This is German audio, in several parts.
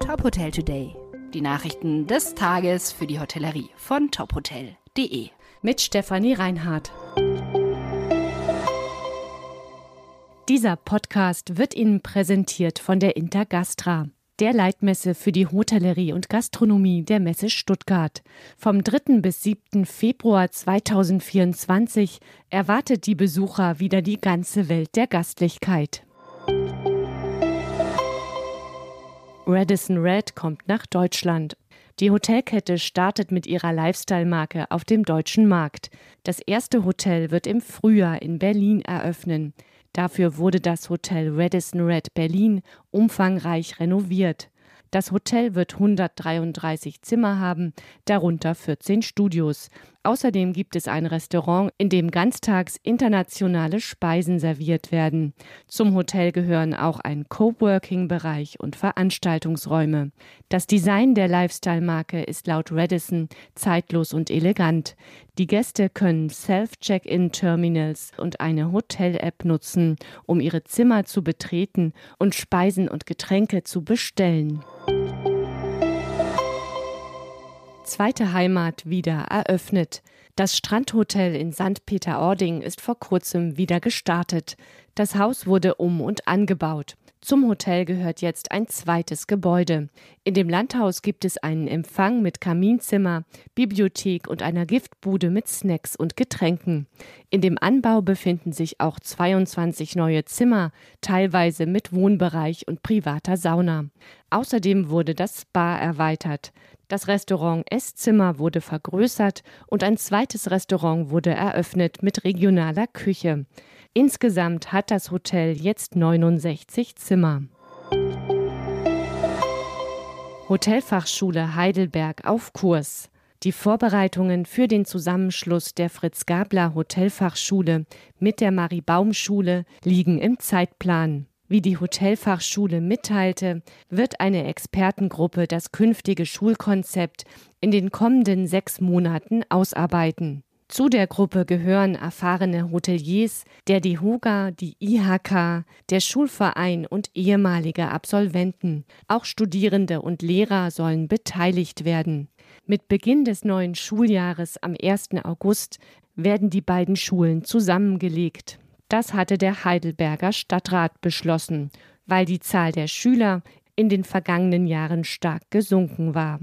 Top Hotel Today. Die Nachrichten des Tages für die Hotellerie von tophotel.de. Mit Stefanie Reinhardt. Dieser Podcast wird Ihnen präsentiert von der Intergastra, der Leitmesse für die Hotellerie und Gastronomie der Messe Stuttgart. Vom 3. bis 7. Februar 2024 erwartet die Besucher wieder die ganze Welt der Gastlichkeit. Radisson Red kommt nach Deutschland. Die Hotelkette startet mit ihrer Lifestyle-Marke auf dem deutschen Markt. Das erste Hotel wird im Frühjahr in Berlin eröffnen. Dafür wurde das Hotel Radisson Red Berlin umfangreich renoviert. Das Hotel wird 133 Zimmer haben, darunter 14 Studios. Außerdem gibt es ein Restaurant, in dem ganztags internationale Speisen serviert werden. Zum Hotel gehören auch ein Coworking-Bereich und Veranstaltungsräume. Das Design der Lifestyle-Marke ist laut Radisson zeitlos und elegant. Die Gäste können Self-Check-In-Terminals und eine Hotel-App nutzen, um ihre Zimmer zu betreten und Speisen und Getränke zu bestellen zweite Heimat wieder eröffnet. Das Strandhotel in St. Peter-Ording ist vor kurzem wieder gestartet. Das Haus wurde um und angebaut. Zum Hotel gehört jetzt ein zweites Gebäude. In dem Landhaus gibt es einen Empfang mit Kaminzimmer, Bibliothek und einer Giftbude mit Snacks und Getränken. In dem Anbau befinden sich auch 22 neue Zimmer, teilweise mit Wohnbereich und privater Sauna. Außerdem wurde das Spa erweitert. Das Restaurant Esszimmer wurde vergrößert und ein zweites Restaurant wurde eröffnet mit regionaler Küche. Insgesamt hat das Hotel jetzt 69 Zimmer. Hotelfachschule Heidelberg auf Kurs. Die Vorbereitungen für den Zusammenschluss der Fritz Gabler Hotelfachschule mit der Marie Baum Schule liegen im Zeitplan. Wie die Hotelfachschule mitteilte, wird eine Expertengruppe das künftige Schulkonzept in den kommenden sechs Monaten ausarbeiten. Zu der Gruppe gehören erfahrene Hoteliers, der DIHOGA, die IHK, der Schulverein und ehemalige Absolventen. Auch Studierende und Lehrer sollen beteiligt werden. Mit Beginn des neuen Schuljahres am 1. August werden die beiden Schulen zusammengelegt. Das hatte der Heidelberger Stadtrat beschlossen, weil die Zahl der Schüler in den vergangenen Jahren stark gesunken war.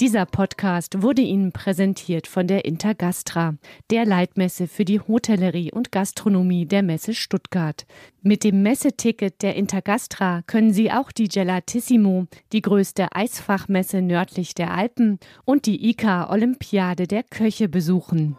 Dieser Podcast wurde Ihnen präsentiert von der Intergastra, der Leitmesse für die Hotellerie und Gastronomie der Messe Stuttgart. Mit dem Messeticket der Intergastra können Sie auch die Gelatissimo, die größte Eisfachmesse nördlich der Alpen und die ICA Olympiade der Köche besuchen.